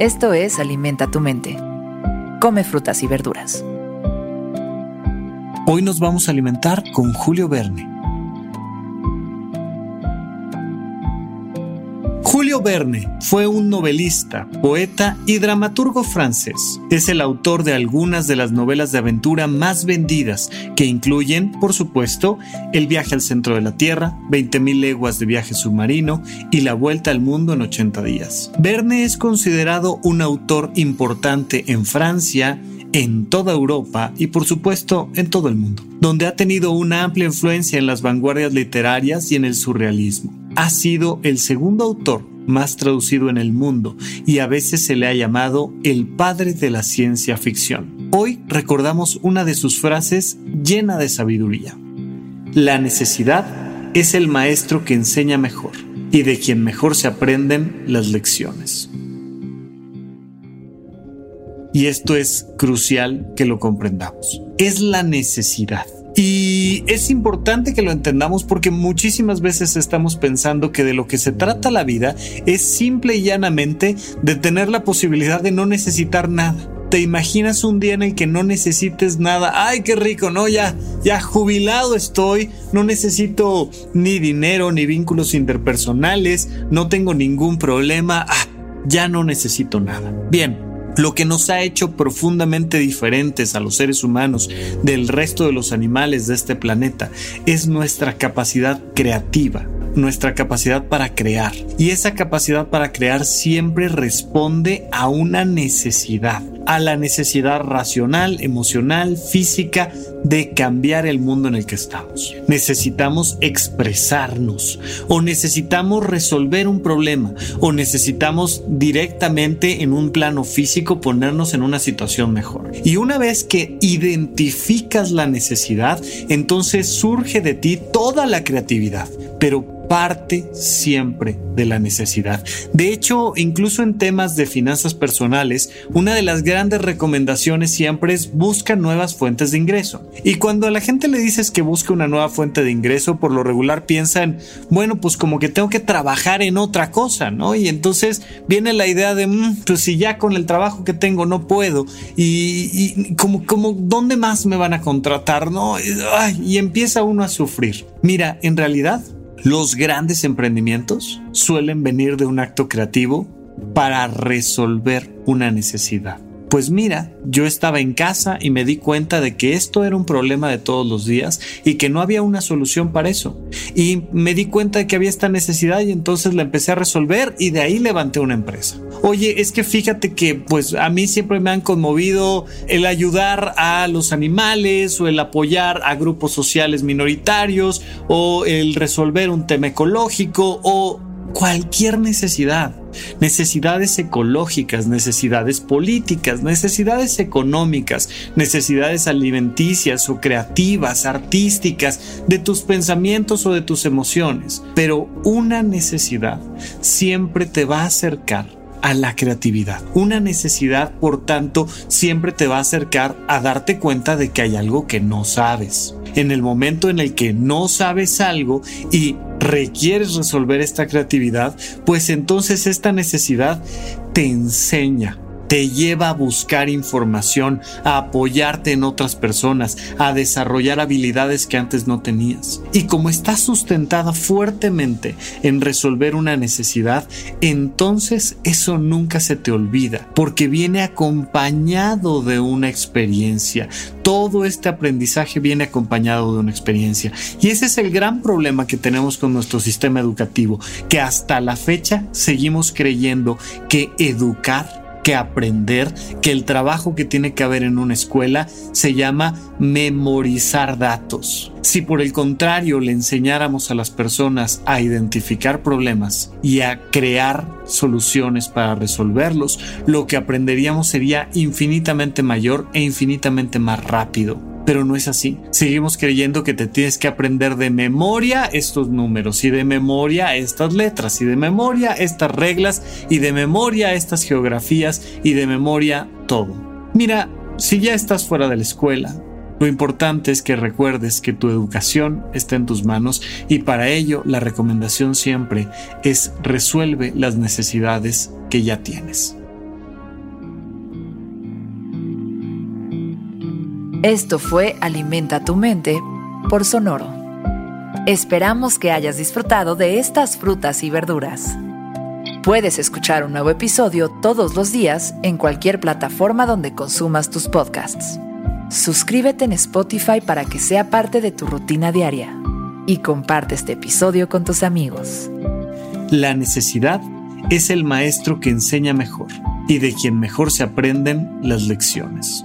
Esto es Alimenta tu mente. Come frutas y verduras. Hoy nos vamos a alimentar con Julio Verne. Verne fue un novelista, poeta y dramaturgo francés. Es el autor de algunas de las novelas de aventura más vendidas, que incluyen, por supuesto, El viaje al centro de la Tierra, 20.000 leguas de viaje submarino y La vuelta al mundo en 80 días. Verne es considerado un autor importante en Francia, en toda Europa y por supuesto en todo el mundo, donde ha tenido una amplia influencia en las vanguardias literarias y en el surrealismo ha sido el segundo autor más traducido en el mundo y a veces se le ha llamado el padre de la ciencia ficción. Hoy recordamos una de sus frases llena de sabiduría. La necesidad es el maestro que enseña mejor y de quien mejor se aprenden las lecciones. Y esto es crucial que lo comprendamos. Es la necesidad. Y es importante que lo entendamos porque muchísimas veces estamos pensando que de lo que se trata la vida es simple y llanamente de tener la posibilidad de no necesitar nada. ¿Te imaginas un día en el que no necesites nada? ¡Ay, qué rico! No, ya, ya jubilado estoy, no necesito ni dinero ni vínculos interpersonales, no tengo ningún problema, ah, ya no necesito nada. Bien, lo que nos ha hecho profundamente diferentes a los seres humanos del resto de los animales de este planeta es nuestra capacidad creativa nuestra capacidad para crear. Y esa capacidad para crear siempre responde a una necesidad, a la necesidad racional, emocional, física de cambiar el mundo en el que estamos. Necesitamos expresarnos o necesitamos resolver un problema o necesitamos directamente en un plano físico ponernos en una situación mejor. Y una vez que identificas la necesidad, entonces surge de ti toda la creatividad. Pero parte siempre de la necesidad. De hecho, incluso en temas de finanzas personales, una de las grandes recomendaciones siempre es busca nuevas fuentes de ingreso. Y cuando a la gente le dices que busque una nueva fuente de ingreso, por lo regular piensan, bueno, pues como que tengo que trabajar en otra cosa, ¿no? Y entonces viene la idea de, mm, pues si ya con el trabajo que tengo no puedo, y, como, como, ¿dónde más me van a contratar, no? y empieza uno a sufrir. Mira, en realidad, los grandes emprendimientos suelen venir de un acto creativo para resolver una necesidad. Pues mira, yo estaba en casa y me di cuenta de que esto era un problema de todos los días y que no había una solución para eso. Y me di cuenta de que había esta necesidad y entonces la empecé a resolver y de ahí levanté una empresa. Oye, es que fíjate que pues a mí siempre me han conmovido el ayudar a los animales o el apoyar a grupos sociales minoritarios o el resolver un tema ecológico o cualquier necesidad, necesidades ecológicas, necesidades políticas, necesidades económicas, necesidades alimenticias o creativas, artísticas, de tus pensamientos o de tus emociones. Pero una necesidad siempre te va a acercar a la creatividad. Una necesidad, por tanto, siempre te va a acercar a darte cuenta de que hay algo que no sabes. En el momento en el que no sabes algo y requieres resolver esta creatividad, pues entonces esta necesidad te enseña te lleva a buscar información, a apoyarte en otras personas, a desarrollar habilidades que antes no tenías. Y como estás sustentada fuertemente en resolver una necesidad, entonces eso nunca se te olvida, porque viene acompañado de una experiencia. Todo este aprendizaje viene acompañado de una experiencia. Y ese es el gran problema que tenemos con nuestro sistema educativo, que hasta la fecha seguimos creyendo que educar que aprender, que el trabajo que tiene que haber en una escuela se llama memorizar datos. Si por el contrario le enseñáramos a las personas a identificar problemas y a crear soluciones para resolverlos, lo que aprenderíamos sería infinitamente mayor e infinitamente más rápido pero no es así. Seguimos creyendo que te tienes que aprender de memoria estos números y de memoria estas letras y de memoria estas reglas y de memoria estas geografías y de memoria todo. Mira, si ya estás fuera de la escuela, lo importante es que recuerdes que tu educación está en tus manos y para ello la recomendación siempre es resuelve las necesidades que ya tienes. Esto fue Alimenta tu mente por Sonoro. Esperamos que hayas disfrutado de estas frutas y verduras. Puedes escuchar un nuevo episodio todos los días en cualquier plataforma donde consumas tus podcasts. Suscríbete en Spotify para que sea parte de tu rutina diaria y comparte este episodio con tus amigos. La necesidad es el maestro que enseña mejor y de quien mejor se aprenden las lecciones.